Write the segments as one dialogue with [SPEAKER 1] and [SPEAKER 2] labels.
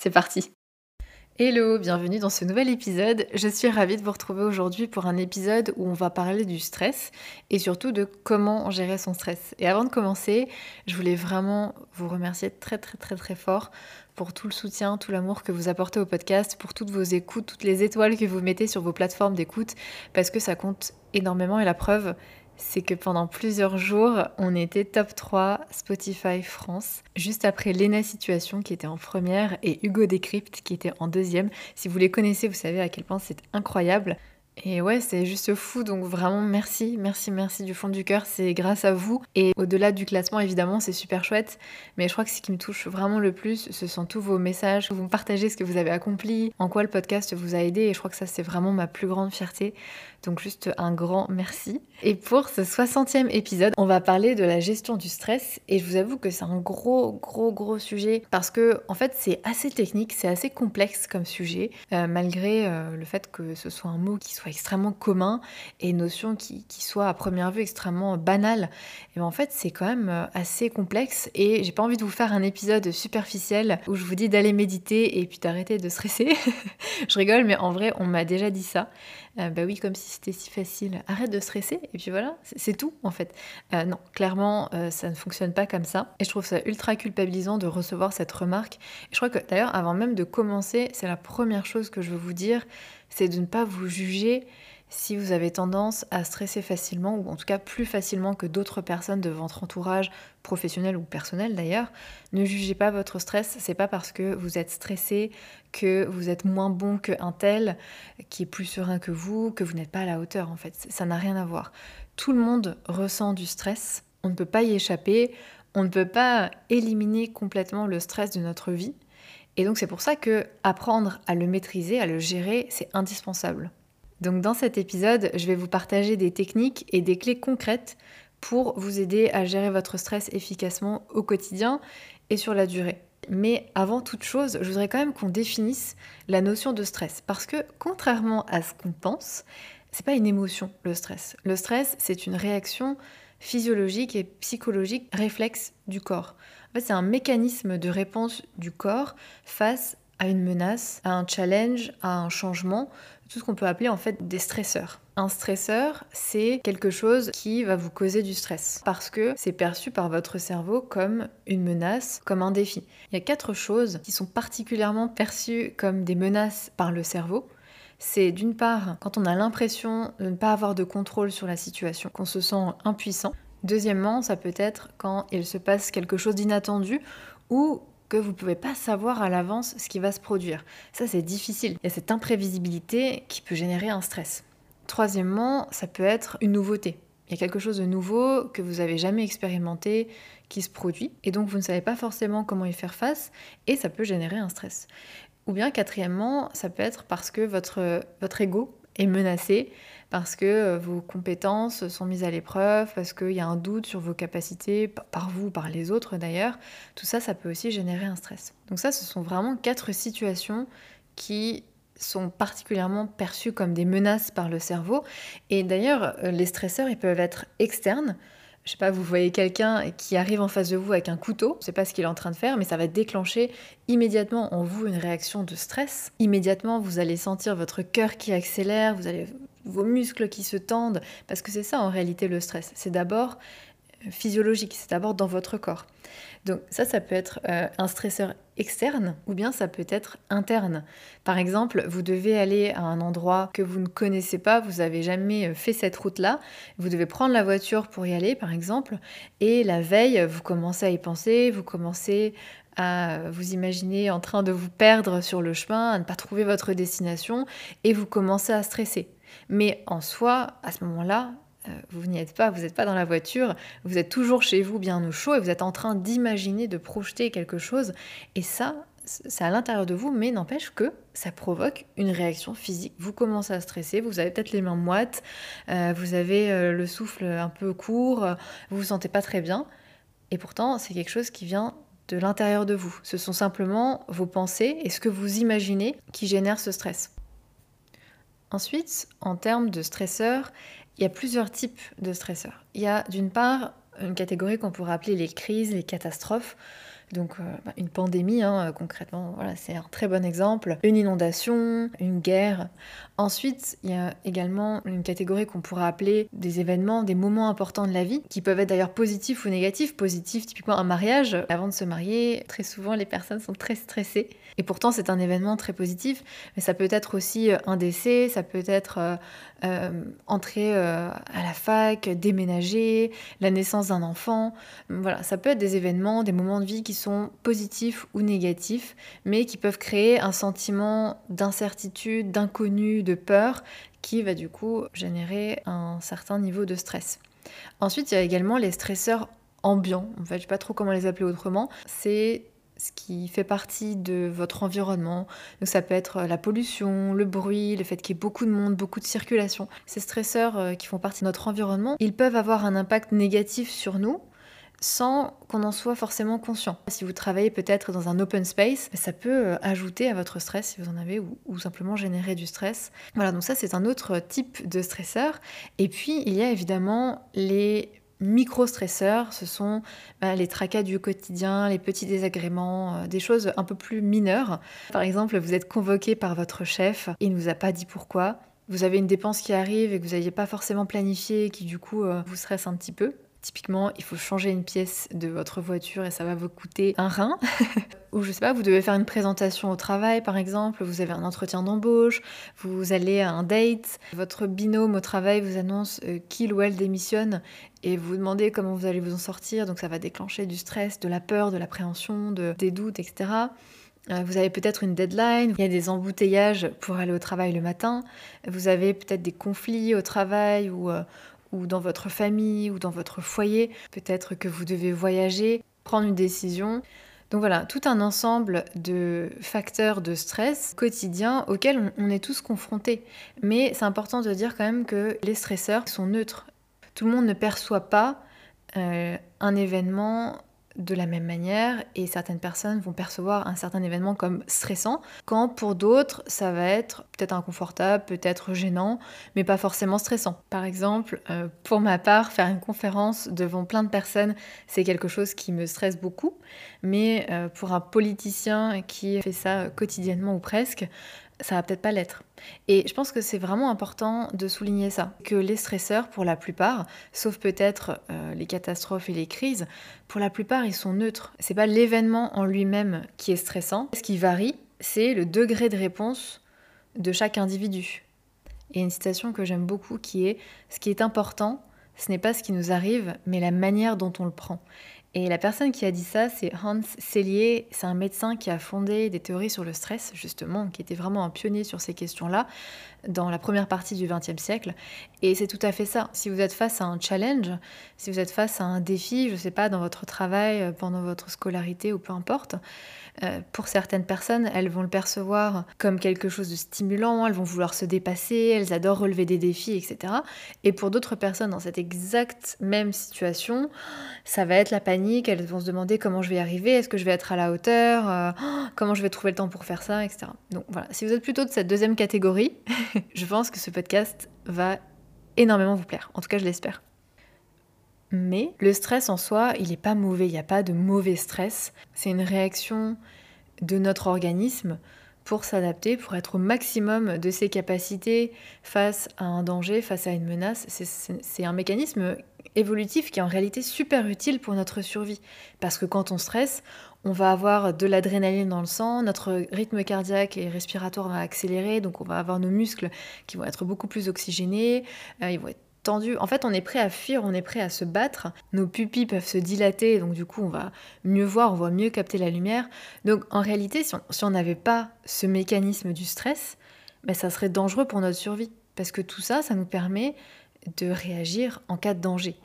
[SPEAKER 1] C'est parti Hello, bienvenue dans ce nouvel épisode. Je suis ravie de vous retrouver aujourd'hui pour un épisode où on va parler du stress et surtout de comment gérer son stress. Et avant de commencer, je voulais vraiment vous remercier très très très très fort pour tout le soutien, tout l'amour que vous apportez au podcast, pour toutes vos écoutes, toutes les étoiles que vous mettez sur vos plateformes d'écoute, parce que ça compte énormément et la preuve, c'est que pendant plusieurs jours, on était top 3 Spotify France, juste après Lena Situation qui était en première et Hugo Décrypte qui était en deuxième. Si vous les connaissez, vous savez à quel point c'est incroyable. Et ouais, c'est juste fou, donc vraiment merci, merci, merci du fond du cœur, c'est grâce à vous. Et au-delà du classement, évidemment, c'est super chouette, mais je crois que ce qui me touche vraiment le plus, ce sont tous vos messages, vous me partagez ce que vous avez accompli, en quoi le podcast vous a aidé, et je crois que ça, c'est vraiment ma plus grande fierté. Donc juste un grand merci. Et pour ce 60e épisode, on va parler de la gestion du stress et je vous avoue que c'est un gros gros gros sujet parce que en fait c'est assez technique, c'est assez complexe comme sujet euh, malgré euh, le fait que ce soit un mot qui soit extrêmement commun et notion qui, soit à première vue extrêmement banale. Et ben, en fait c'est quand même euh, assez complexe et j'ai pas envie de vous faire un épisode superficiel où je vous dis d'aller méditer et puis d'arrêter de stresser. je rigole mais en vrai on m'a déjà dit ça. bah oui comme si c'était si facile, arrête de stresser, et puis voilà, c'est tout en fait. Euh, non, clairement, euh, ça ne fonctionne pas comme ça. Et je trouve ça ultra culpabilisant de recevoir cette remarque. Je crois que d'ailleurs, avant même de commencer, c'est la première chose que je veux vous dire, c'est de ne pas vous juger si vous avez tendance à stresser facilement, ou en tout cas plus facilement que d'autres personnes de votre entourage, professionnel ou personnel d'ailleurs, ne jugez pas votre stress. C'est pas parce que vous êtes stressé que vous êtes moins bon qu'un tel qui est plus serein que vous, que vous n'êtes pas à la hauteur en fait. Ça n'a rien à voir. Tout le monde ressent du stress. On ne peut pas y échapper. On ne peut pas éliminer complètement le stress de notre vie. Et donc c'est pour ça que apprendre à le maîtriser, à le gérer, c'est indispensable. Donc dans cet épisode, je vais vous partager des techniques et des clés concrètes pour vous aider à gérer votre stress efficacement au quotidien et sur la durée. Mais avant toute chose, je voudrais quand même qu'on définisse la notion de stress parce que contrairement à ce qu'on pense, c'est pas une émotion le stress. Le stress, c'est une réaction physiologique et psychologique réflexe du corps. En fait, c'est un mécanisme de réponse du corps face à une menace, à un challenge, à un changement, tout ce qu'on peut appeler en fait des stresseurs. Un stresseur, c'est quelque chose qui va vous causer du stress parce que c'est perçu par votre cerveau comme une menace, comme un défi. Il y a quatre choses qui sont particulièrement perçues comme des menaces par le cerveau. C'est d'une part quand on a l'impression de ne pas avoir de contrôle sur la situation, qu'on se sent impuissant. Deuxièmement, ça peut être quand il se passe quelque chose d'inattendu ou que vous ne pouvez pas savoir à l'avance ce qui va se produire. Ça, c'est difficile. Il y a cette imprévisibilité qui peut générer un stress. Troisièmement, ça peut être une nouveauté. Il y a quelque chose de nouveau que vous n'avez jamais expérimenté qui se produit et donc vous ne savez pas forcément comment y faire face et ça peut générer un stress. Ou bien quatrièmement, ça peut être parce que votre, votre ego est menacé, parce que euh, vos compétences sont mises à l'épreuve, parce qu'il y a un doute sur vos capacités, par vous, par les autres d'ailleurs, tout ça, ça peut aussi générer un stress. Donc ça, ce sont vraiment quatre situations qui sont particulièrement perçues comme des menaces par le cerveau. Et d'ailleurs, euh, les stresseurs, ils peuvent être externes, je sais pas, vous voyez quelqu'un qui arrive en face de vous avec un couteau, je sais pas ce qu'il est en train de faire, mais ça va déclencher immédiatement en vous une réaction de stress. Immédiatement, vous allez sentir votre cœur qui accélère, vous allez vos muscles qui se tendent, parce que c'est ça en réalité le stress. C'est d'abord euh, physiologique, c'est d'abord dans votre corps. Donc ça, ça peut être euh, un stresseur externe ou bien ça peut être interne. Par exemple, vous devez aller à un endroit que vous ne connaissez pas, vous n'avez jamais euh, fait cette route-là, vous devez prendre la voiture pour y aller, par exemple, et la veille, vous commencez à y penser, vous commencez à vous imaginer en train de vous perdre sur le chemin, à ne pas trouver votre destination, et vous commencez à stresser. Mais en soi, à ce moment-là, euh, vous n'y êtes pas, vous n'êtes pas dans la voiture, vous êtes toujours chez vous bien au chaud et vous êtes en train d'imaginer, de projeter quelque chose. Et ça, c'est à l'intérieur de vous, mais n'empêche que ça provoque une réaction physique. Vous commencez à stresser, vous avez peut-être les mains moites, euh, vous avez euh, le souffle un peu court, vous vous sentez pas très bien, et pourtant c'est quelque chose qui vient de l'intérieur de vous. Ce sont simplement vos pensées et ce que vous imaginez qui génère ce stress. Ensuite, en termes de stresseurs, il y a plusieurs types de stresseurs. Il y a d'une part une catégorie qu'on pourrait appeler les crises, les catastrophes. Donc euh, bah, une pandémie, hein, euh, concrètement, voilà, c'est un très bon exemple. Une inondation, une guerre. Ensuite, il y a également une catégorie qu'on pourrait appeler des événements, des moments importants de la vie, qui peuvent être d'ailleurs positifs ou négatifs. Positifs, typiquement un mariage. Avant de se marier, très souvent les personnes sont très stressées. Et pourtant, c'est un événement très positif. Mais ça peut être aussi euh, un décès, ça peut être entrer à la fac, déménager, la naissance d'un enfant. Voilà, ça peut être des événements, des moments de vie qui sont positifs ou négatifs, mais qui peuvent créer un sentiment d'incertitude, d'inconnu, de peur, qui va du coup générer un certain niveau de stress. Ensuite, il y a également les stresseurs ambiants. En fait, je ne sais pas trop comment les appeler autrement. C'est ce qui fait partie de votre environnement. Donc ça peut être la pollution, le bruit, le fait qu'il y ait beaucoup de monde, beaucoup de circulation. Ces stresseurs euh, qui font partie de notre environnement, ils peuvent avoir un impact négatif sur nous, sans qu'on en soit forcément conscient. Si vous travaillez peut-être dans un open space, ça peut euh, ajouter à votre stress si vous en avez ou, simplement générer du stress. Voilà, donc ça c'est un autre type de stresseur. Et puis il y a évidemment les micro-stresseurs, ce sont bah, les tracas du quotidien, les petits désagréments, euh, des choses un peu plus mineures. Par exemple, vous êtes convoqué par votre chef, il ne vous a pas dit pourquoi. Vous avez une dépense qui arrive et que vous n'aviez pas forcément planifié et qui du coup euh, vous stresse un petit peu. Typiquement, il faut changer une pièce de votre voiture et ça va vous coûter un rein. Ou je sais pas, vous devez faire une présentation au travail par exemple, vous avez un entretien d'embauche, vous allez à un date, votre binôme au travail vous annonce euh, qu'il ou elle démissionne et vous demandez comment vous allez vous en sortir, donc ça va déclencher du stress, de la peur, de l'appréhension, de, des doutes, etc. Euh, vous avez peut-être une deadline, il y a des embouteillages pour aller au travail le matin, vous avez peut-être des conflits au travail ou, euh, ou dans votre famille ou dans votre foyer. Peut-être que vous devez voyager, prendre une décision. Donc voilà, tout un ensemble de facteurs de stress quotidien auxquels on est tous confrontés. Mais c'est important de dire quand même que les stresseurs sont neutres. Tout le monde ne perçoit pas euh, un événement de la même manière et certaines personnes vont percevoir un certain événement comme stressant, quand pour d'autres ça va être peut-être inconfortable, peut-être gênant, mais pas forcément stressant. Par exemple, euh, pour ma part, faire une conférence devant plein de personnes, c'est quelque chose qui me stresse beaucoup, mais euh, pour un politicien qui fait ça quotidiennement ou presque, ça va peut-être pas l'être. Et je pense que c'est vraiment important de souligner ça, que les stresseurs, pour la plupart, sauf peut-être euh, les catastrophes et les crises, pour la plupart, ils sont neutres. C'est pas l'événement en lui-même qui est stressant. Ce qui varie, c'est le degré de réponse de chaque individu. Et une citation que j'aime beaucoup qui est Ce qui est important, ce n'est pas ce qui nous arrive, mais la manière dont on le prend. Et la personne qui a dit ça, c'est Hans Selye. C'est un médecin qui a fondé des théories sur le stress, justement, qui était vraiment un pionnier sur ces questions-là dans la première partie du XXe siècle. Et c'est tout à fait ça. Si vous êtes face à un challenge, si vous êtes face à un défi, je ne sais pas, dans votre travail, euh, pendant votre scolarité ou peu importe, euh, pour certaines personnes, elles vont le percevoir comme quelque chose de stimulant, elles vont vouloir se dépasser, elles adorent relever des défis, etc. Et pour d'autres personnes dans cette exacte même situation, ça va être la panique, elles vont se demander comment je vais y arriver, est-ce que je vais être à la hauteur, euh, comment je vais trouver le temps pour faire ça, etc. Donc voilà, si vous êtes plutôt de cette deuxième catégorie, je pense que ce podcast va énormément vous plaire. En tout cas, je l'espère. Mais le stress en soi, il n'est pas mauvais, il n'y a pas de mauvais stress. C'est une réaction de notre organisme pour s'adapter, pour être au maximum de ses capacités face à un danger, face à une menace. C'est un mécanisme évolutif qui est en réalité super utile pour notre survie. Parce que quand on stresse, on va avoir de l'adrénaline dans le sang, notre rythme cardiaque et respiratoire va accélérer, donc on va avoir nos muscles qui vont être beaucoup plus oxygénés, euh, ils vont être tendu. En fait, on est prêt à fuir, on est prêt à se battre. Nos pupilles peuvent se dilater, donc du coup, on va mieux voir, on va mieux capter la lumière. Donc, en réalité, si on n'avait pas ce mécanisme du stress, ben, ça serait dangereux pour notre survie. Parce que tout ça, ça nous permet de réagir en cas de danger.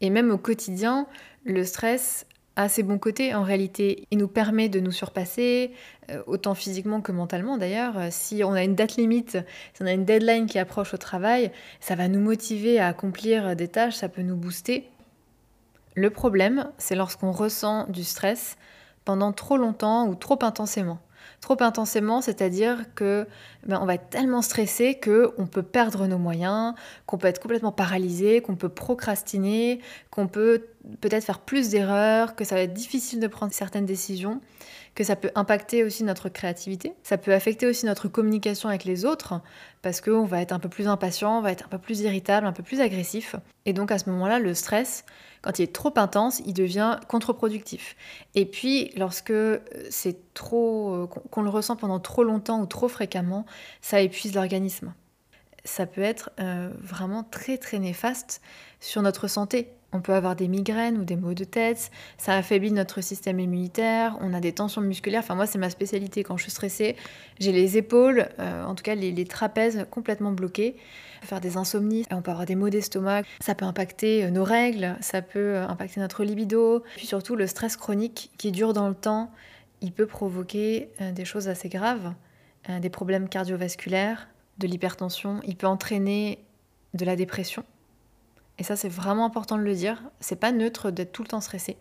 [SPEAKER 1] Et même au quotidien, le stress a ses bons côtés en réalité. Il nous permet de nous surpasser, euh, autant physiquement que mentalement d'ailleurs. Si on a une date limite, si on a une deadline qui approche au travail, ça va nous motiver à accomplir des tâches, ça peut nous booster. Le problème, c'est lorsqu'on ressent du stress pendant trop longtemps ou trop intensément. Trop intensément, c'est-à-dire que ben, on va être tellement stressé que on peut perdre nos moyens, qu'on peut être complètement paralysé, qu'on peut procrastiner, qu'on peut peut-être faire plus d'erreurs, que ça va être difficile de prendre certaines décisions, que ça peut impacter aussi notre créativité, ça peut affecter aussi notre communication avec les autres parce qu'on va être un peu plus impatient, on va être un peu plus irritable, un peu plus agressif. Et donc à ce moment-là, le stress, quand il est trop intense, il devient contre-productif. Et puis, lorsque euh, c'est trop, euh, qu'on le ressent pendant trop longtemps ou trop fréquemment, ça épuise l'organisme. Ça peut être euh, vraiment très très néfaste sur notre santé. On peut avoir des migraines ou des maux de tête, ça affaiblit notre système immunitaire, on a des tensions musculaires. Enfin, moi, c'est ma spécialité. Quand je suis stressée, j'ai les épaules, euh, en tout cas les, trapèzes complètement bloqués. On peut faire des insomnies, on peut avoir des maux d'estomac, ça peut impacter euh, nos règles, ça peut euh, impacter notre libido. Puis surtout, le stress chronique qui dure dans le temps, il peut provoquer des choses assez graves, des problèmes cardiovasculaires, de l'hypertension, il peut entraîner de la dépression. Et ça, c'est vraiment important de le dire. C'est pas neutre d'être tout le temps stressé.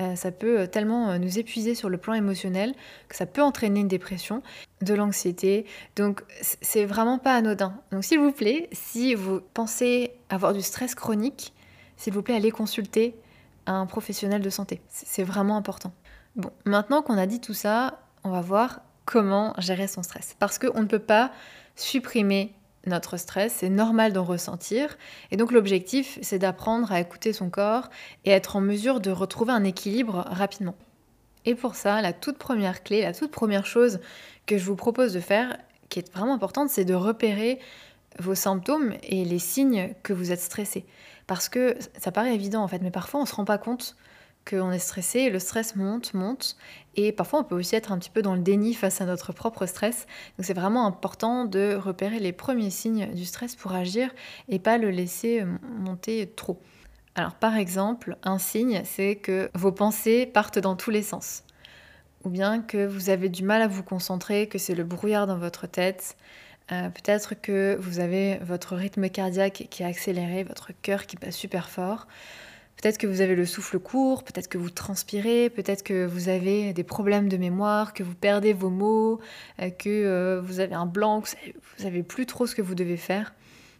[SPEAKER 1] Euh, ça peut euh, tellement euh, nous épuiser sur le plan émotionnel que ça peut entraîner une dépression, de l'anxiété. Donc, c'est vraiment pas anodin. Donc, s'il vous plaît, si vous pensez avoir du stress chronique, s'il vous plaît, allez consulter un professionnel de santé. C'est vraiment important. Bon, maintenant qu'on a dit tout ça, on va voir comment gérer son stress. Parce qu'on ne peut pas supprimer notre stress, c'est normal d'en ressentir. Et donc l'objectif, c'est d'apprendre à écouter son corps et être en mesure de retrouver un équilibre rapidement. Et pour ça, la toute première clé, la toute première chose que je vous propose de faire, qui est vraiment importante, c'est de repérer vos symptômes et les signes que vous êtes stressé. Parce que ça paraît évident en fait, mais parfois on ne se rend pas compte qu'on est stressé, le stress monte, monte, et parfois on peut aussi être un petit peu dans le déni face à notre propre stress. Donc c'est vraiment important de repérer les premiers signes du stress pour agir et pas le laisser monter trop. Alors par exemple, un signe, c'est que vos pensées partent dans tous les sens. Ou bien que vous avez du mal à vous concentrer, que c'est le brouillard dans votre tête. Euh, peut-être que vous avez votre rythme cardiaque qui est accéléré, votre cœur qui bat super fort. Peut-être que vous avez le souffle court, peut-être que vous transpirez, peut-être que vous avez des problèmes de mémoire, que vous perdez vos mots, euh, que euh, vous avez un blanc, que vous savez plus trop ce que vous devez faire.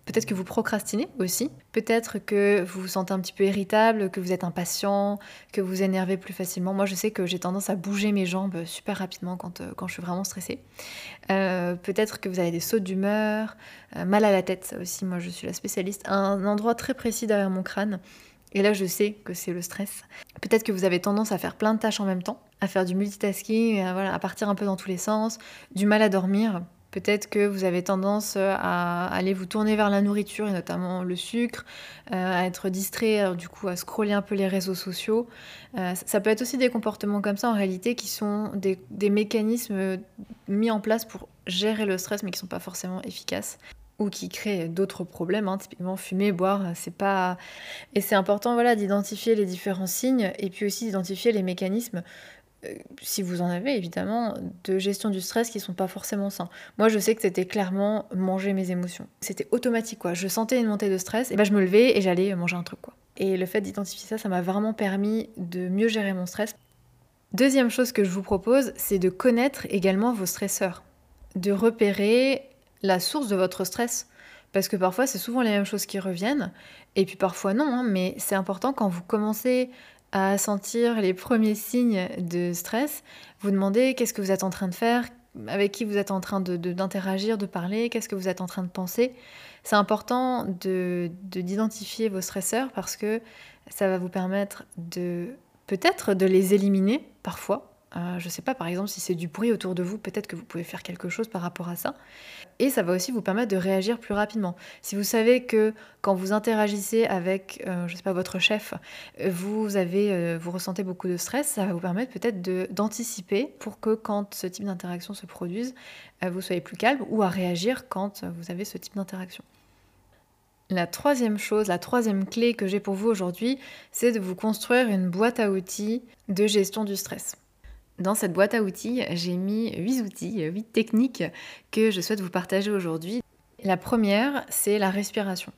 [SPEAKER 1] Peut-être que vous procrastinez aussi. Peut-être que vous vous sentez un petit peu irritable, que vous êtes impatient, que vous énervez plus facilement. Moi, je sais que j'ai tendance à bouger mes jambes super rapidement quand, euh, quand je suis vraiment stressée. Peut-être que vous avez des sautes d'humeur, mal à la tête, ça aussi. Moi, je suis la spécialiste. Un endroit très précis derrière mon crâne et là, je sais que c'est le stress. Peut-être que vous avez tendance à faire plein de tâches en même temps, à faire du multitasking, à, partir un peu dans tous les sens, du mal à dormir. Peut-être que vous avez tendance à aller vous tourner vers la nourriture et notamment le sucre, euh, à être distrait, du coup à scroller un peu les réseaux sociaux. Euh, ça peut être aussi des comportements comme ça en réalité qui sont des mécanismes mis en place pour gérer le stress mais qui ne sont pas forcément efficaces ou qui créent d'autres problèmes, hein, typiquement fumer, boire, c'est pas... Et c'est important voilà, d'identifier les différents signes et puis aussi d'identifier les mécanismes, euh, si vous en avez évidemment, de gestion du stress qui sont pas forcément sains. Moi je sais que c'était clairement manger mes émotions. C'était automatique quoi, je sentais une montée de stress, et ben je me levais et j'allais manger un truc quoi. Et le fait d'identifier ça, ça m'a vraiment permis de mieux gérer mon stress. Deuxième chose que je vous propose, c'est de connaître également vos stresseurs. De repérer la source de votre stress. Parce que parfois, c'est souvent les mêmes choses qui reviennent, et puis parfois non, hein, mais c'est important quand vous commencez à sentir les premiers signes de stress, vous demandez qu'est-ce que vous êtes en train de faire, avec qui vous êtes en train d'interagir, de, de, parler, qu'est-ce que vous êtes en train de penser. C'est important de d'identifier vos stresseurs parce que ça va vous permettre de peut-être de les éliminer parfois, euh, je ne sais pas, par exemple, si c'est du bruit autour de vous, peut-être que vous pouvez faire quelque chose par rapport à ça. Et ça va aussi vous permettre de réagir plus rapidement. Si vous savez que quand vous interagissez avec, euh, je sais pas, votre chef, vous avez, euh, vous ressentez beaucoup de stress, ça va vous permettre peut-être d'anticiper pour que quand ce type d'interaction se produise, vous soyez plus calme ou à réagir quand vous avez ce type d'interaction. La troisième chose, la troisième clé que j'ai pour vous aujourd'hui, c'est de vous construire une boîte à outils de gestion du stress. Dans cette boîte à outils, j'ai mis 8 outils, 8 techniques que je souhaite vous partager aujourd'hui. La première, c'est la respiration.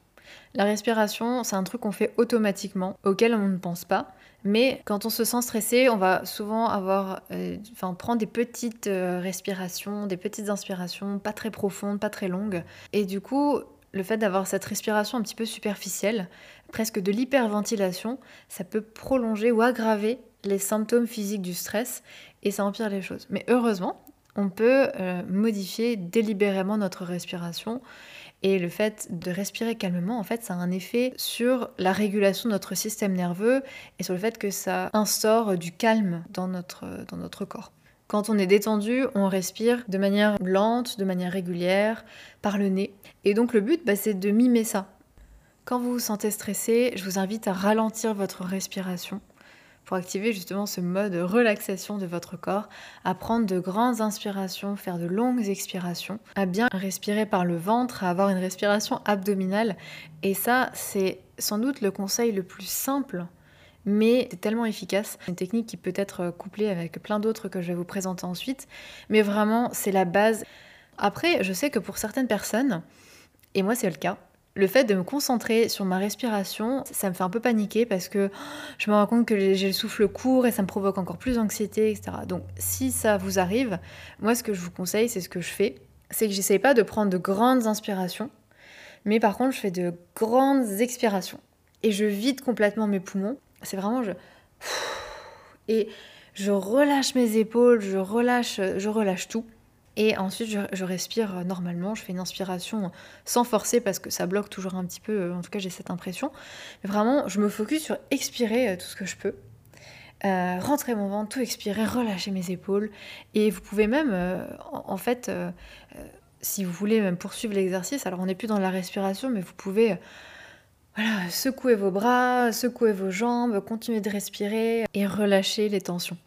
[SPEAKER 1] La respiration, c'est un truc qu'on fait automatiquement, auquel on ne pense pas. Mais quand on se sent stressé, on va souvent avoir, euh, enfin, prendre des petites euh, respirations, des petites inspirations, pas très profondes, pas très longues. Et du coup, le fait d'avoir cette respiration un petit peu superficielle, presque de l'hyperventilation, ça peut prolonger ou aggraver les symptômes physiques du stress et ça empire les choses. Mais heureusement, on peut euh, modifier délibérément notre respiration et le fait de respirer calmement, en fait, ça a un effet sur la régulation de notre système nerveux et sur le fait que ça instaure du calme dans notre, dans notre corps. Quand on est détendu, on respire de manière lente, de manière régulière, par le nez. Et donc le but, bah, c'est de mimer ça. Quand vous vous sentez stressé, je vous invite à ralentir votre respiration pour activer justement ce mode relaxation de votre corps, à prendre de grandes inspirations, faire de longues expirations, à bien respirer par le ventre, à avoir une respiration abdominale. Et ça, c'est sans doute le conseil le plus simple mais c'est tellement efficace. Une technique qui peut être couplée avec plein d'autres que je vais vous présenter ensuite, mais vraiment c'est la base. Après, je sais que pour certaines personnes, et moi c'est le cas, le fait de me concentrer sur ma respiration, ça me fait un peu paniquer parce que je me rends compte que j'ai le souffle court et ça me provoque encore plus d'anxiété, etc. Donc si ça vous arrive, moi ce que je vous conseille, c'est ce que je fais, c'est que j'essaye pas de prendre de grandes inspirations, mais par contre je fais de grandes expirations et je vide complètement mes poumons c'est vraiment je et je relâche mes épaules, je relâche, je relâche tout. Et ensuite, je, respire normalement. Je fais une inspiration sans forcer parce que ça bloque toujours un petit peu. En tout cas, j'ai cette impression. Mais vraiment, je me focus sur expirer euh, tout ce que je peux. Euh, rentrer mon ventre, tout expirer, relâcher mes épaules. Et vous pouvez même, euh, en, fait, si vous voulez même poursuivre l'exercice, alors on n'est plus dans la respiration, mais vous pouvez voilà, secouez vos bras, secouez vos jambes, continuez de respirer et relâchez les tensions.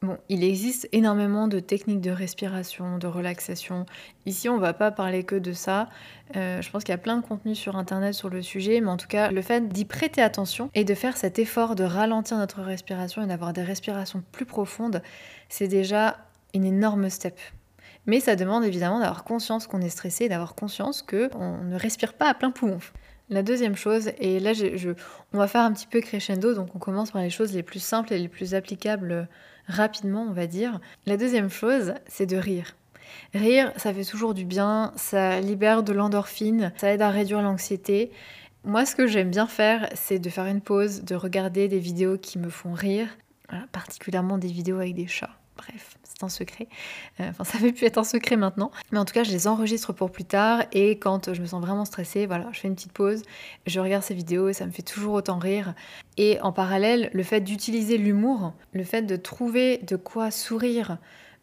[SPEAKER 1] Bon, il existe énormément de techniques de respiration, de relaxation. Ici, on va pas parler que de ça. Euh, je pense qu'il y a plein de contenus sur Internet sur le sujet, mais en tout cas, le fait d'y prêter attention et de faire cet effort de ralentir notre respiration et d'avoir des respirations plus profondes, c'est déjà une énorme step. Mais ça demande évidemment d'avoir conscience qu'on est stressé d'avoir conscience qu'on ne respire pas à plein poumon. La deuxième chose, et là on va faire un petit peu crescendo, donc on commence par les choses les plus simples et les plus applicables rapidement, on va dire. La deuxième chose, c'est de rire. Rire, ça fait toujours du bien, ça libère de l'endorphine, ça aide à réduire l'anxiété. Moi, ce que j'aime bien faire, c'est de faire une pause, de regarder des vidéos qui me font rire, particulièrement des vidéos avec des chats. Bref, un secret. Euh, enfin, ça fait plus être un secret maintenant. Mais en tout cas, je les enregistre pour plus tard. Et quand je me sens vraiment stressée, voilà, je fais une petite pause, je regarde ces vidéos et ça me fait toujours autant rire. Et en parallèle, le fait d'utiliser l'humour, le fait de trouver de quoi sourire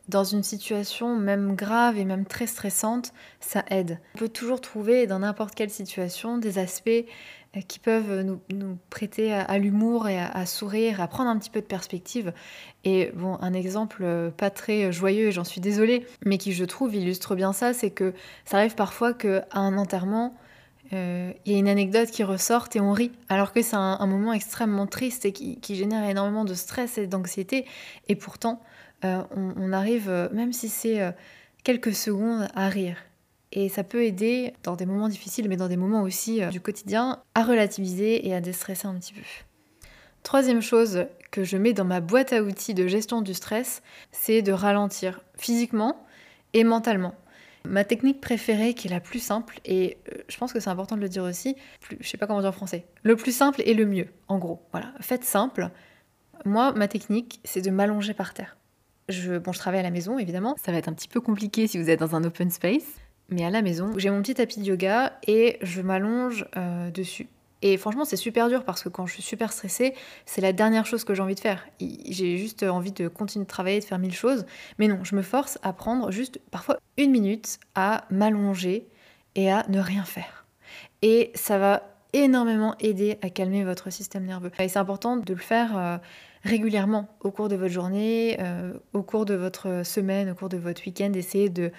[SPEAKER 1] dans une situation même grave et même très stressante, ça aide. On peut toujours trouver dans n'importe quelle situation des aspects qui peuvent nous, prêter à, l'humour et à, sourire, à prendre un petit peu de perspective. Et bon, un exemple euh, pas très joyeux, et j'en suis désolée, mais qui je trouve illustre bien ça, c'est que ça arrive parfois qu'à un enterrement, euh, il y a une anecdote qui ressort et on rit, alors que c'est un, moment extrêmement triste et qui, génère énormément de stress et d'anxiété. Et pourtant, on, arrive, même si c'est quelques secondes, à rire. Et ça peut aider dans des moments difficiles, mais dans des moments aussi euh, du quotidien, à relativiser et à déstresser un petit peu. Troisième chose que je mets dans ma boîte à outils de gestion du stress, c'est de ralentir physiquement et mentalement. Ma technique préférée, qui est la plus simple, et euh, je pense que c'est important de le dire aussi, plus, je sais pas comment dire en français, le plus simple et le mieux, en gros. Voilà, faites simple. Moi, ma technique, c'est de m'allonger par terre. Je, bon, je travaille à la maison, évidemment. Ça va être un petit peu compliqué si vous êtes dans un open space mais à la maison. J'ai mon petit tapis de yoga et je m'allonge euh, dessus. Et franchement, c'est super dur parce que quand je suis super stressée, c'est la dernière chose que j'ai envie de faire. J'ai juste envie de continuer de travailler, de faire mille choses. Mais non, je me force à prendre juste parfois une minute à m'allonger et à ne rien faire. Et ça va énormément aider à calmer votre système nerveux. Et c'est important de le faire euh, régulièrement au cours de votre journée, euh, au cours de votre semaine, au cours de votre week-end. Essayez de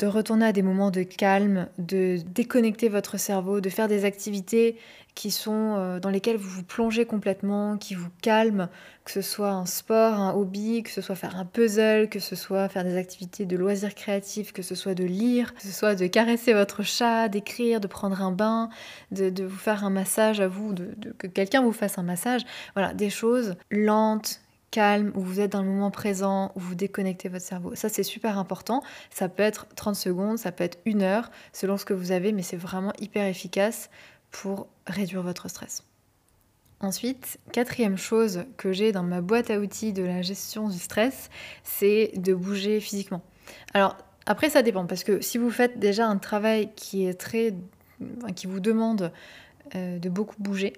[SPEAKER 1] de retourner à des moments de calme, de déconnecter votre cerveau, de faire des activités qui sont euh, dans lesquelles vous vous plongez complètement, qui vous calment, que ce soit un sport, un hobby, que ce soit faire un puzzle, que ce soit faire des activités de loisirs créatifs, que ce soit de lire, que ce soit de caresser votre chat, d'écrire, de prendre un bain, de, vous faire un massage à vous, de, que quelqu'un vous fasse un massage. Voilà, des choses lentes, calmes, où vous êtes dans le moment présent, où vous déconnectez votre cerveau. Ça, c'est super important. Ça peut être 30 secondes, ça peut être une heure, selon ce que vous avez, mais c'est vraiment hyper efficace pour réduire votre stress. Ensuite, quatrième chose que j'ai dans ma boîte à outils de la gestion du stress, c'est de bouger physiquement. Alors, après, ça dépend, parce que si vous faites déjà un travail qui est très. qui vous demande euh, de beaucoup bouger,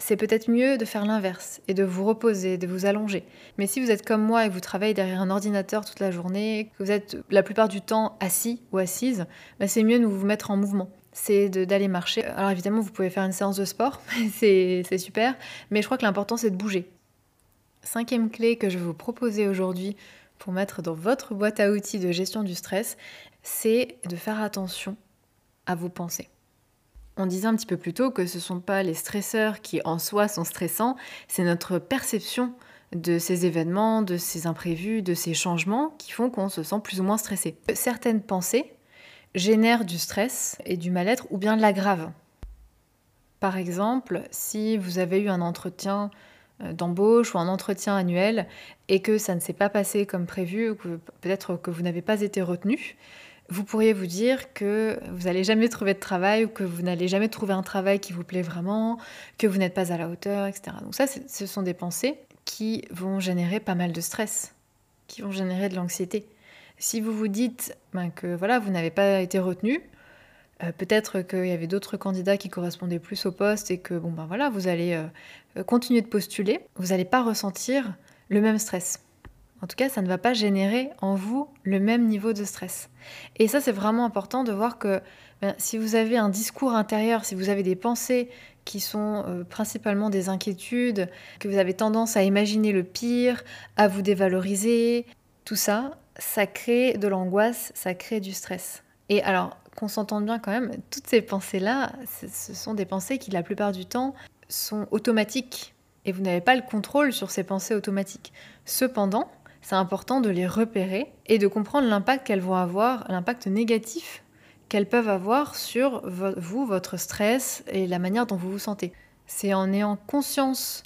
[SPEAKER 1] c'est peut-être mieux de faire l'inverse et de vous reposer, de vous allonger. Mais si vous êtes comme moi et que vous travaillez derrière un ordinateur toute la journée, que vous êtes la plupart du temps assis ou assise, bah, c'est mieux de vous mettre en mouvement c'est d'aller marcher. Alors évidemment, vous pouvez faire une séance de sport, c'est super, mais je crois que l'important c'est de bouger. Cinquième clé que je vais vous proposer aujourd'hui pour mettre dans votre boîte à outils de gestion du stress, c'est de faire attention à vos pensées. On disait un petit peu plus tôt que ce ne sont pas les stresseurs qui en soi sont stressants, c'est notre perception de ces événements, de ces imprévus, de ces changements qui font qu'on se sent plus ou moins stressé. Certaines pensées génère du stress et du mal-être ou bien l'aggravent. Par exemple, si vous avez eu un entretien euh, d'embauche ou un entretien annuel et que ça ne s'est pas passé comme prévu, ou peut-être que vous n'avez pas été retenu, vous pourriez vous dire que vous n'allez jamais trouver de travail ou que vous n'allez jamais trouver un travail qui vous plaît vraiment, que vous n'êtes pas à la hauteur, etc. Donc ça, ce sont des pensées qui vont générer pas mal de stress, qui vont générer de l'anxiété. Si vous vous dites ben, que voilà, vous n'avez pas été retenu, euh, peut-être qu'il y avait d'autres candidats qui correspondaient plus au poste et que bon ben voilà, vous allez euh, continuer de postuler, vous n'allez pas ressentir le même stress. En tout cas, ça ne va pas générer en vous le même niveau de stress. Et ça, c'est vraiment important de voir que ben, si vous avez un discours intérieur, si vous avez des pensées qui sont euh, principalement des inquiétudes, que vous avez tendance à imaginer le pire, à vous dévaloriser, tout ça, ça crée de l'angoisse, ça crée du stress. Et alors, qu'on s'entende bien quand même, toutes ces pensées-là, ce sont des pensées qui, la plupart du temps, sont automatiques. Et vous n'avez pas le contrôle sur ces pensées automatiques. Cependant, c'est important de les repérer et de comprendre l'impact qu'elles vont avoir, l'impact négatif qu'elles peuvent avoir sur vous, votre stress et la manière dont vous vous sentez. C'est en ayant conscience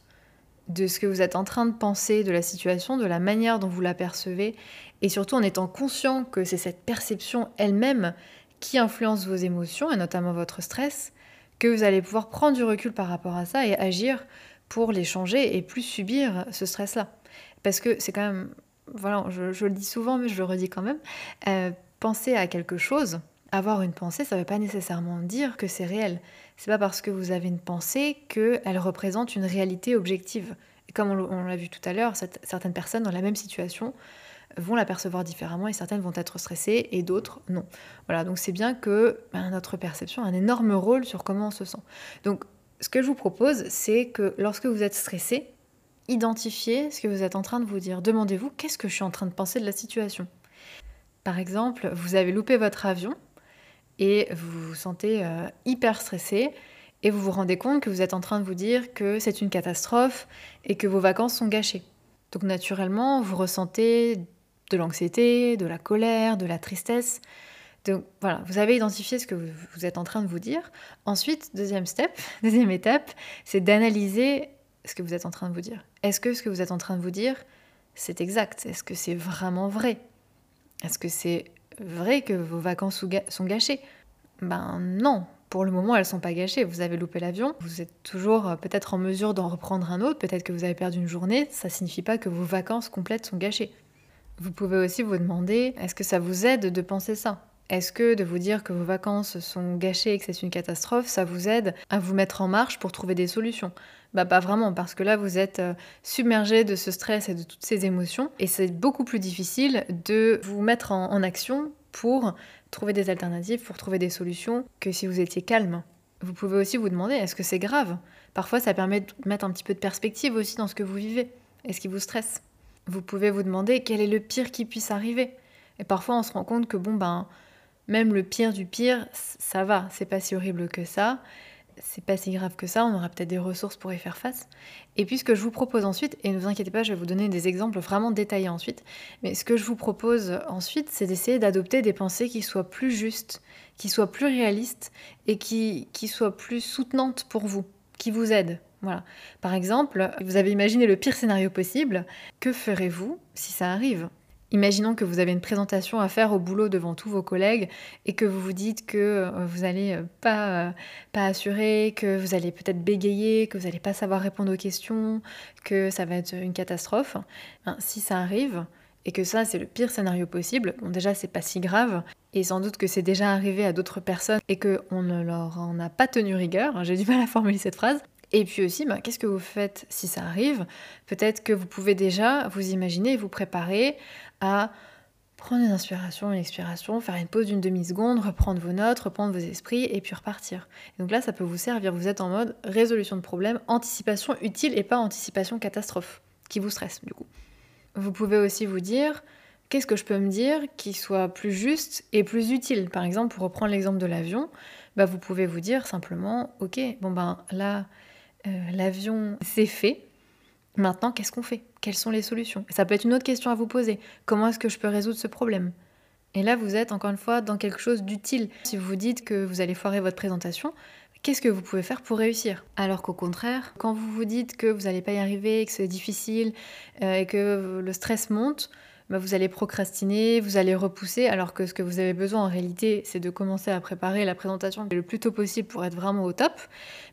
[SPEAKER 1] de ce que vous êtes en train de penser, de la situation, de la manière dont vous la percevez, et surtout en étant conscient que c'est cette perception elle-même qui influence vos émotions, et notamment votre stress, que vous allez pouvoir prendre du recul par rapport à ça et agir pour les changer et plus subir ce stress-là. Parce que c'est quand même, voilà, je, le dis souvent, mais je le redis quand même, euh, penser à quelque chose, avoir une pensée, ça ne veut pas nécessairement dire que c'est réel. C'est pas parce que vous avez une pensée qu'elle représente une réalité objective. Et comme on l'a vu tout à l'heure, certaines personnes dans la même situation vont la percevoir différemment et certaines vont être stressées et d'autres non. Voilà, donc c'est bien que ben, notre perception a un énorme rôle sur comment on se sent. Donc ce que je vous propose, c'est que lorsque vous êtes stressé, identifiez ce que vous êtes en train de vous dire. Demandez-vous qu'est-ce que je suis en train de penser de la situation? Par exemple, vous avez loupé votre avion et vous vous sentez euh, hyper stressé et vous vous rendez compte que vous êtes en train de vous dire que c'est une catastrophe et que vos vacances sont gâchées. Donc naturellement, vous ressentez de l'anxiété, de la colère, de la tristesse. Donc voilà, vous avez identifié ce que vous êtes en train de vous dire. Ensuite, deuxième step, deuxième étape, c'est d'analyser vous êtes en train de vous dire. Est-ce que ce que vous êtes en train de vous dire, c'est exact? Est-ce que c'est vraiment vrai? Est-ce que c'est vrai que vos vacances sont gâchées? Ben non, pour le moment, elles sont pas gâchées. Vous avez loupé l'avion, vous êtes toujours euh, peut-être en mesure d'en reprendre un autre, peut-être que vous avez perdu une journée, ça signifie pas que vos vacances complètes sont gâchées. Vous pouvez aussi vous demander, est-ce que ça vous aide de penser ça? Est-ce que de vous dire que vos vacances sont gâchées et que c'est une catastrophe, ça vous aide à vous mettre en marche pour trouver des solutions? Bah pas vraiment, parce que là vous êtes euh, submergé de ce stress et de toutes ces émotions, et c'est beaucoup plus difficile de vous mettre en, action pour trouver des alternatives, pour trouver des solutions, que si vous étiez calme. Vous pouvez aussi vous demander, est-ce que c'est grave? Parfois ça permet de mettre un petit peu de perspective aussi dans ce que vous vivez. Est-ce qui vous stresse Vous pouvez vous demander quel est le pire qui puisse arriver? Et parfois on se rend compte que bon ben Même le pire du pire, ça va, c'est pas si horrible que ça c'est pas si grave que ça, on aura peut-être des ressources pour y faire face. Et puis ce que je vous propose ensuite, et ne vous inquiétez pas, je vais vous donner des exemples vraiment détaillés ensuite, mais ce que je vous propose ensuite, c'est d'essayer d'adopter des pensées qui soient plus justes, qui soient plus réalistes et qui, qui soient plus soutenantes pour vous, qui vous aident. Voilà. Par exemple, vous avez imaginé le pire scénario possible, que ferez-vous si ça arrive? Imaginons que vous avez une présentation à faire au boulot devant tous vos collègues et que vous vous dites que euh, vous n'allez euh, pas, euh, pas assurer, que vous allez peut-être bégayer, que vous n'allez pas savoir répondre aux questions, que ça va être une catastrophe. Ben, si ça arrive, et que ça c'est le pire scénario possible, bon déjà c'est pas si grave, et sans doute que c'est déjà arrivé à d'autres personnes et qu'on ne leur en a pas tenu rigueur, j'ai du mal à formuler cette phrase, et puis aussi, ben, qu'est-ce que vous faites si ça arrive? Peut-être que vous pouvez déjà vous imaginer vous préparer à prendre une inspiration, une expiration, faire une pause d'une demi-seconde, reprendre vos notes, reprendre vos esprits et puis repartir. donc là, ça peut vous servir. Vous êtes en mode résolution de problème, anticipation utile et pas anticipation catastrophe, qui vous stresse du coup. Vous pouvez aussi vous dire qu'est-ce que je peux me dire qui soit plus juste et plus utile? Par exemple, pour reprendre l'exemple de l'avion, bah, vous pouvez vous dire simplement ok, bon ben là, euh, l'avion, c'est fait. Maintenant, qu'est-ce qu'on fait? Quelles sont les solutions? Ça peut être une autre question à vous poser. Comment est-ce que je peux résoudre ce problème? Et là, vous êtes encore une fois dans quelque chose d'utile. Si vous vous dites que vous allez foirer votre présentation, qu'est-ce que vous pouvez faire pour réussir? Alors qu'au contraire, quand vous vous dites que vous n'allez pas y arriver, que c'est difficile euh, et que le stress monte, bah, vous allez procrastiner, vous allez repousser, alors que ce que vous avez besoin en réalité, c'est de commencer à préparer la présentation le plus tôt possible pour être vraiment au top.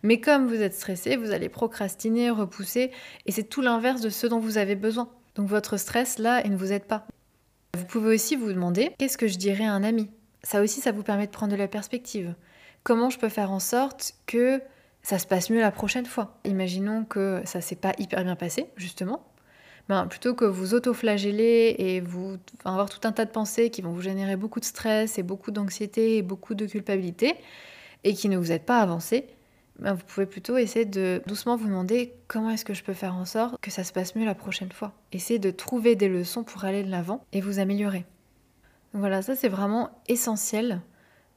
[SPEAKER 1] Mais comme vous êtes stressé, vous allez procrastiner, repousser, et c'est tout l'inverse de ce dont vous avez besoin. Donc votre stress, là, il ne vous aide pas. Vous pouvez aussi vous demander, qu'est-ce que je dirais à un ami? Ça aussi, ça vous permet de prendre de la perspective. Comment je peux faire en sorte que ça se passe mieux la prochaine fois? Imaginons que ça s'est pas hyper bien passé, justement. Ben, plutôt que vous auto-flageller et vous avoir tout un tas de pensées qui vont vous générer beaucoup de stress et beaucoup d'anxiété et beaucoup de culpabilité et qui ne vous aident pas à avancer, ben, vous pouvez plutôt essayer de doucement vous demander comment est-ce que je peux faire en sorte que ça se passe mieux la prochaine fois. Essayez de trouver des leçons pour aller de l'avant et vous améliorer. Voilà, ça c'est vraiment essentiel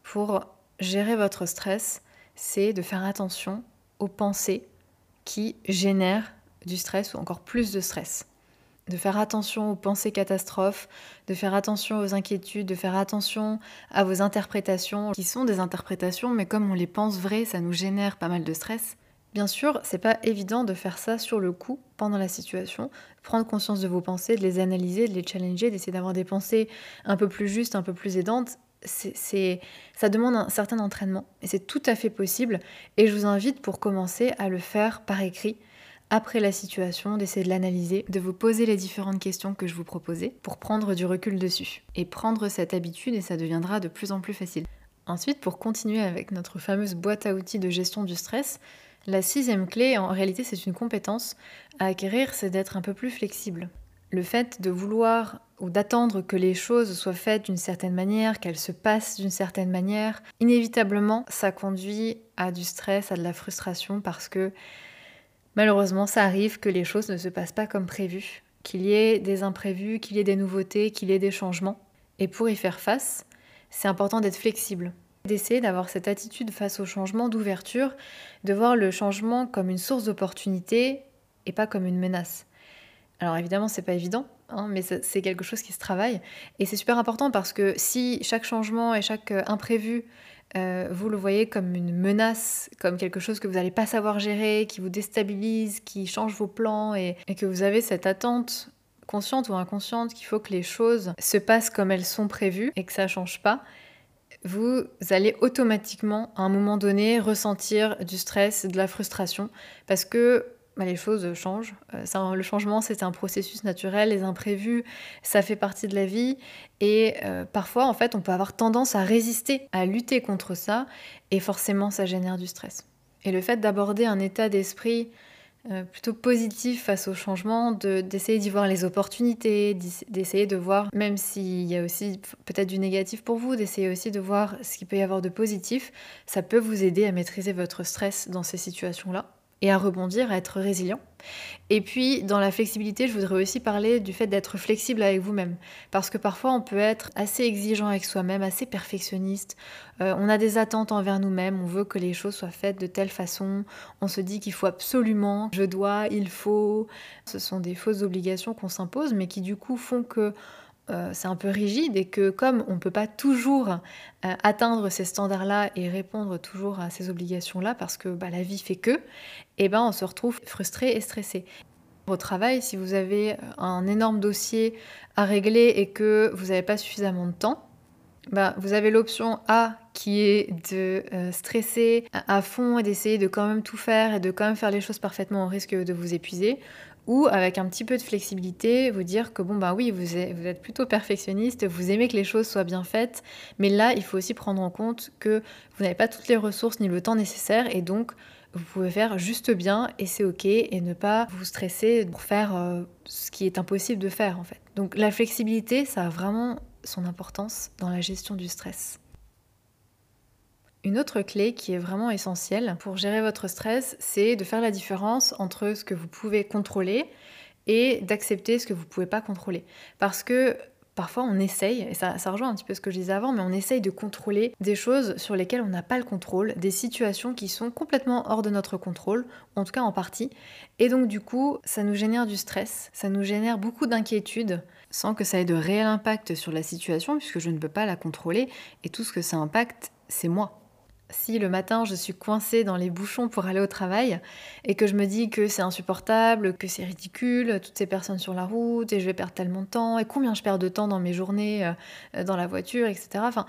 [SPEAKER 1] pour gérer votre stress, c'est de faire attention aux pensées qui génèrent du stress ou encore plus de stress de faire attention aux pensées catastrophes, de faire attention aux inquiétudes, de faire attention à vos interprétations, qui sont des interprétations, mais comme on les pense vraies, ça nous génère pas mal de stress. Bien sûr, c'est pas évident de faire ça sur le coup, pendant la situation, prendre conscience de vos pensées, de les analyser, de les challenger, d'essayer d'avoir des pensées un peu plus justes, un peu plus aidantes. C'est, ça demande un certain entraînement et c'est tout à fait possible. Et je vous invite pour commencer à le faire par écrit après la situation, d'essayer de l'analyser, de vous poser les différentes questions que je vous proposais pour prendre du recul dessus. Et prendre cette habitude et ça deviendra de plus en plus facile. Ensuite, pour continuer avec notre fameuse boîte à outils de gestion du stress, la sixième clé, en réalité c'est une compétence à acquérir, c'est d'être un peu plus flexible. Le fait de vouloir ou d'attendre que les choses soient faites d'une certaine manière, qu'elles se passent d'une certaine manière, inévitablement ça conduit à du stress, à de la frustration parce que Malheureusement, ça arrive que les choses ne se passent pas comme prévu, qu'il y ait des imprévus, qu'il y ait des nouveautés, qu'il y ait des changements. Et pour y faire face, c'est important d'être flexible, d'essayer d'avoir cette attitude face au changement d'ouverture, de voir le changement comme une source d'opportunité et pas comme une menace. Alors évidemment, c'est pas évident, hein, mais c'est quelque chose qui se travaille. Et c'est super important parce que si chaque changement et chaque euh, imprévu euh, vous le voyez comme une menace, comme quelque chose que vous n'allez pas savoir gérer, qui vous déstabilise, qui change vos plans, et, que vous avez cette attente consciente ou inconsciente qu'il faut que les choses se passent comme elles sont prévues et que ça ne change pas, vous allez automatiquement à un moment donné ressentir du stress, de la frustration, parce que bah, les choses changent. Euh, le changement, c'est un processus naturel, les imprévus, ça fait partie de la vie. Et euh, parfois, en fait, on peut avoir tendance à résister, à lutter contre ça, et forcément, ça génère du stress. Et le fait d'aborder un état d'esprit euh, plutôt positif face au changement, d'essayer d'y voir les opportunités, d'essayer de voir, même s'il y a aussi peut-être du négatif pour vous, d'essayer aussi de voir ce qu'il peut y avoir de positif, ça peut vous aider à maîtriser votre stress dans ces situations-là et à rebondir, à être résilient. Et puis, dans la flexibilité, je voudrais aussi parler du fait d'être flexible avec vous-même. Parce que parfois, on peut être assez exigeant avec soi-même, assez perfectionniste. Euh, on a des attentes envers nous-mêmes, on veut que les choses soient faites de telle façon. On se dit qu'il faut absolument, je dois, il faut. Ce sont des fausses obligations qu'on s'impose, mais qui du coup font que euh, c'est un peu rigide et que comme on ne peut pas toujours euh, atteindre ces standards-là et répondre toujours à ces obligations-là parce que bah, la vie fait que, eh ben, on se retrouve frustré et stressé. Au travail, si vous avez euh, un énorme dossier à régler et que vous n'avez pas suffisamment de temps, bah, vous avez l'option A qui est de stresser à fond et d'essayer de quand même tout faire et de quand même faire les choses parfaitement au risque de vous épuiser, ou avec un petit peu de flexibilité, vous dire que bon bah oui, vous êtes, plutôt perfectionniste, vous aimez que les choses soient bien faites, mais là il faut aussi prendre en compte que vous n'avez pas toutes les ressources ni le temps nécessaire et donc vous pouvez faire juste bien et c'est ok et ne pas vous stresser pour faire euh, ce qui est impossible de faire en fait. Donc la flexibilité, ça a vraiment son importance dans la gestion du stress. Une autre clé qui est vraiment essentielle pour gérer votre stress, c'est de faire la différence entre ce que vous pouvez contrôler et d'accepter ce que vous ne pouvez pas contrôler. Parce que parfois on essaye, et ça, rejoint un petit peu ce que je disais avant, mais on essaye de contrôler des choses sur lesquelles on n'a pas le contrôle, des situations qui sont complètement hors de notre contrôle, en tout cas en partie. Et donc du coup, ça nous génère du stress, ça nous génère beaucoup d'inquiétude, sans que ça ait de réel impact sur la situation, puisque je ne peux pas la contrôler, et tout ce que ça impacte, c'est moi si le matin je suis coincée dans les bouchons pour aller au travail et que je me dis que c'est insupportable, que c'est ridicule, toutes ces personnes sur la route et je vais perdre tellement de temps et combien je perds de temps dans mes journées euh, dans la voiture, etc. Enfin,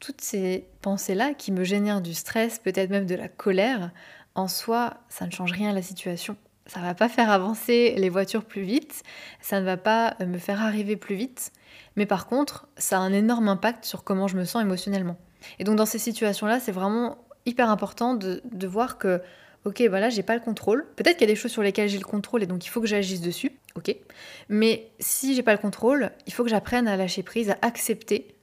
[SPEAKER 1] toutes ces pensées-là qui me génèrent du stress, peut-être même de la colère, en soi, ça ne change rien à la situation. Ça ne va pas faire avancer les voitures plus vite, ça ne va pas me faire arriver plus vite, mais par contre, ça a un énorme impact sur comment je me sens émotionnellement. Et donc dans ces situations-là, c'est vraiment hyper important de, voir que, ok, voilà, j'ai pas le contrôle. Peut-être qu'il y a des choses sur lesquelles j'ai le contrôle et donc il faut que j'agisse dessus, ok. Mais si j'ai pas le contrôle, il faut que j'apprenne à lâcher prise, à accepter.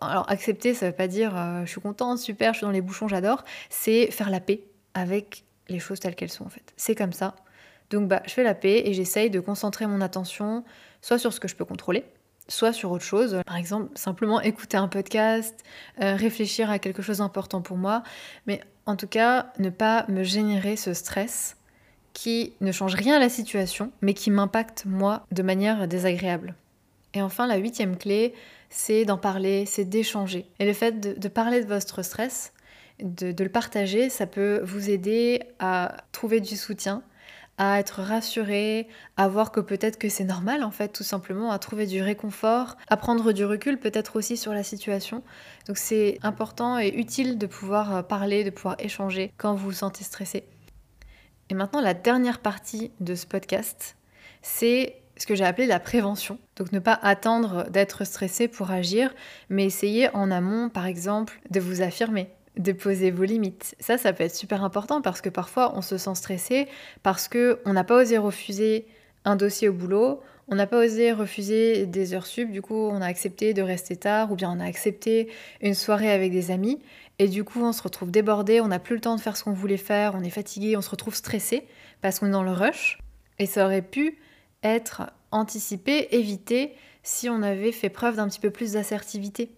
[SPEAKER 1] Alors accepter, ça veut pas dire euh, je suis contente, super, je suis dans les bouchons, j'adore. C'est faire la paix avec les choses telles qu'elles sont en fait. C'est comme ça. Donc bah, je fais la paix et j'essaye de concentrer mon attention soit sur ce que je peux contrôler, soit sur autre chose. Par exemple, simplement écouter un podcast, euh, réfléchir à quelque chose d'important pour moi, mais en tout cas, ne pas me générer ce stress qui ne change rien à la situation, mais qui m'impacte moi de manière désagréable. Et enfin, la huitième clé, c'est d'en parler, c'est d'échanger. Et le fait de, parler de votre stress, de le partager, ça peut vous aider à trouver du soutien, à être rassuré, à voir que peut-être que c'est normal en fait tout simplement, à trouver du réconfort, à prendre du recul peut-être aussi sur la situation. Donc c'est important et utile de pouvoir euh, parler, de pouvoir échanger quand vous vous sentez stressé. Et maintenant la dernière partie de ce podcast, c'est ce que j'ai appelé la prévention. Donc ne pas attendre d'être stressé pour agir, mais essayer en amont par exemple de vous affirmer, de poser vos limites. Ça, ça peut être super important parce que parfois on se sent stressé parce que on n'a pas osé refuser un dossier au boulot, on n'a pas osé refuser des heures sub, du coup on a accepté de rester tard ou bien on a accepté une soirée avec des amis et du coup on se retrouve débordé, on n'a plus le temps de faire ce qu'on voulait faire, on est fatigué, on se retrouve stressé parce qu'on est dans le rush et ça aurait pu être anticipé, évité si on avait fait preuve d'un petit peu plus d'assertivité.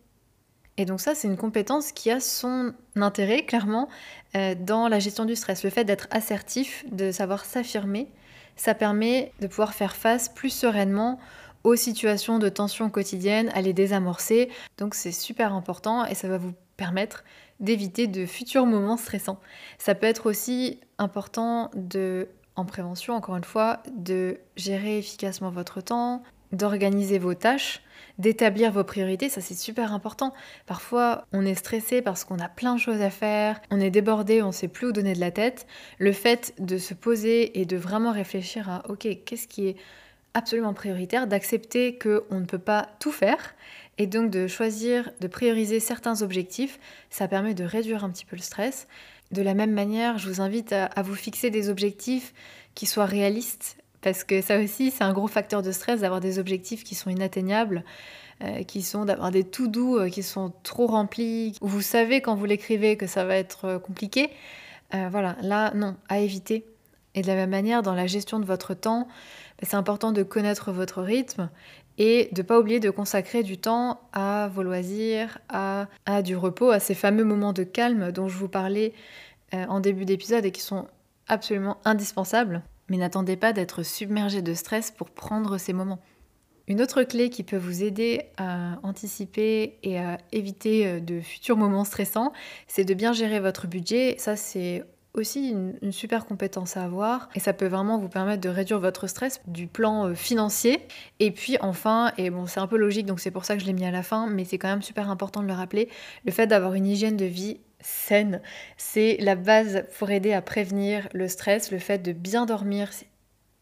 [SPEAKER 1] Et donc ça, c'est une compétence qui a son intérêt, clairement, euh, dans la gestion du stress. Le fait d'être assertif, de savoir s'affirmer, ça permet de pouvoir faire face plus sereinement aux situations de tension quotidienne, à les désamorcer. Donc c'est super important et ça va vous permettre d'éviter de futurs moments stressants. Ça peut être aussi important de, en prévention, encore une fois, de gérer efficacement votre temps, d'organiser vos tâches, d'établir vos priorités, ça c'est super important. Parfois, on est stressé parce qu'on a plein de choses à faire, on est débordé, on ne sait plus où donner de la tête. Le fait de se poser et de vraiment réfléchir à OK, qu'est-ce qui est absolument prioritaire, d'accepter qu'on ne peut pas tout faire et donc de choisir, de prioriser certains objectifs, ça permet de réduire un petit peu le stress. De la même manière, je vous invite à, à vous fixer des objectifs qui soient réalistes parce que ça aussi, c'est un gros facteur de stress d'avoir des objectifs qui sont inatteignables, euh, qui sont d'avoir des tout doux euh, qui sont trop remplis, où vous savez quand vous l'écrivez que ça va être euh, compliqué. Voilà, là, non, à éviter. Et de la même manière, dans la gestion de votre temps, bah, c'est important de connaître votre rythme et de ne pas oublier de consacrer du temps à vos loisirs, à, à, du repos, à ces fameux moments de calme dont je vous parlais en début d'épisode et qui sont absolument indispensables. Mais n'attendez pas d'être submergé de stress pour prendre ces moments. Une autre clé qui peut vous aider à anticiper et à éviter euh, de futurs moments stressants, c'est de bien gérer votre budget. Ça, c'est aussi une, super compétence à avoir et ça peut vraiment vous permettre de réduire votre stress du plan euh, financier. Et puis enfin, et bon c'est un peu logique donc c'est pour ça que je l'ai mis à la fin, mais c'est quand même super important de le rappeler, le fait d'avoir une hygiène de vie saine, c'est la base pour aider à prévenir le stress, le fait de bien dormir, c'est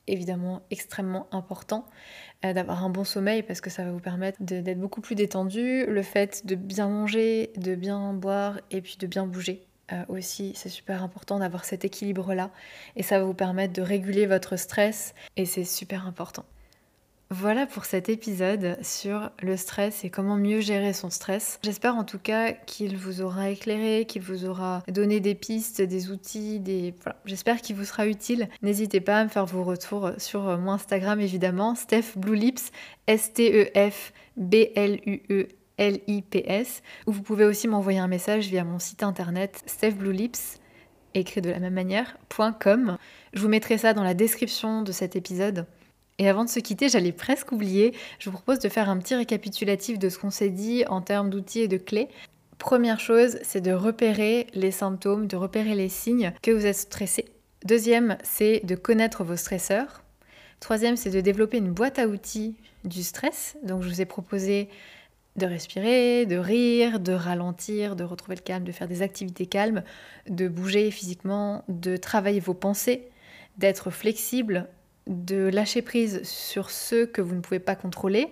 [SPEAKER 1] évidemment extrêmement important. Euh, d'avoir un bon sommeil parce que ça va vous permettre d'être beaucoup plus détendu, le fait de bien manger, de bien boire et puis de bien bouger. Euh, aussi, c'est super important d'avoir cet équilibre-là et ça va vous permettre de réguler votre stress et c'est super important. Voilà pour cet épisode sur le stress et comment mieux gérer son stress. J'espère en tout cas qu'il vous aura éclairé, qu'il vous aura donné des pistes, des outils, des... j'espère qu'il vous sera utile. N'hésitez pas à me faire vos retours sur mon Instagram évidemment, Steph Blue Lips, S-T-E-F B-L-U-E. L-I-P-S, ou vous pouvez aussi m'envoyer un message via mon site internet stephbluelips, écrit de la même manière, .com. Je vous mettrai ça dans la description de cet épisode. Et avant de se quitter, j'allais presque oublier, je vous propose de faire un petit récapitulatif de ce qu'on s'est dit en termes d'outils et de clés. Première chose, c'est de repérer les symptômes, de repérer les signes que vous êtes stressé. Deuxième, c'est de connaître vos stresseurs. Troisième, c'est de développer une boîte à outils du stress. Donc je vous ai proposé de respirer, de rire, de ralentir, de retrouver le calme, de faire des activités calmes, de bouger physiquement, de travailler vos pensées, d'être flexible, de lâcher prise sur ceux que vous ne pouvez pas contrôler,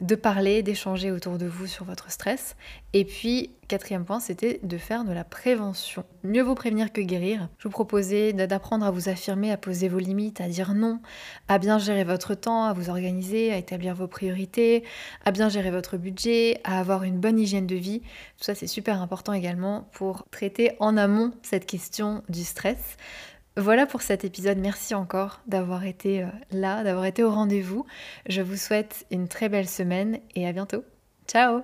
[SPEAKER 1] de parler, d'échanger autour de vous sur votre stress. Et puis, quatrième point, c'était de faire de la prévention. Mieux vaut prévenir que guérir. Je vous proposais d'apprendre à vous affirmer, à poser vos limites, à dire non, à bien gérer votre temps, à vous organiser, à établir vos priorités, à bien gérer votre budget, à avoir une bonne hygiène de vie. Tout ça, c'est super important également pour traiter en amont cette question du stress. Voilà pour cet épisode. Merci encore d'avoir été euh, là, d'avoir été au rendez-vous. Je vous souhaite une très belle semaine et à bientôt. Ciao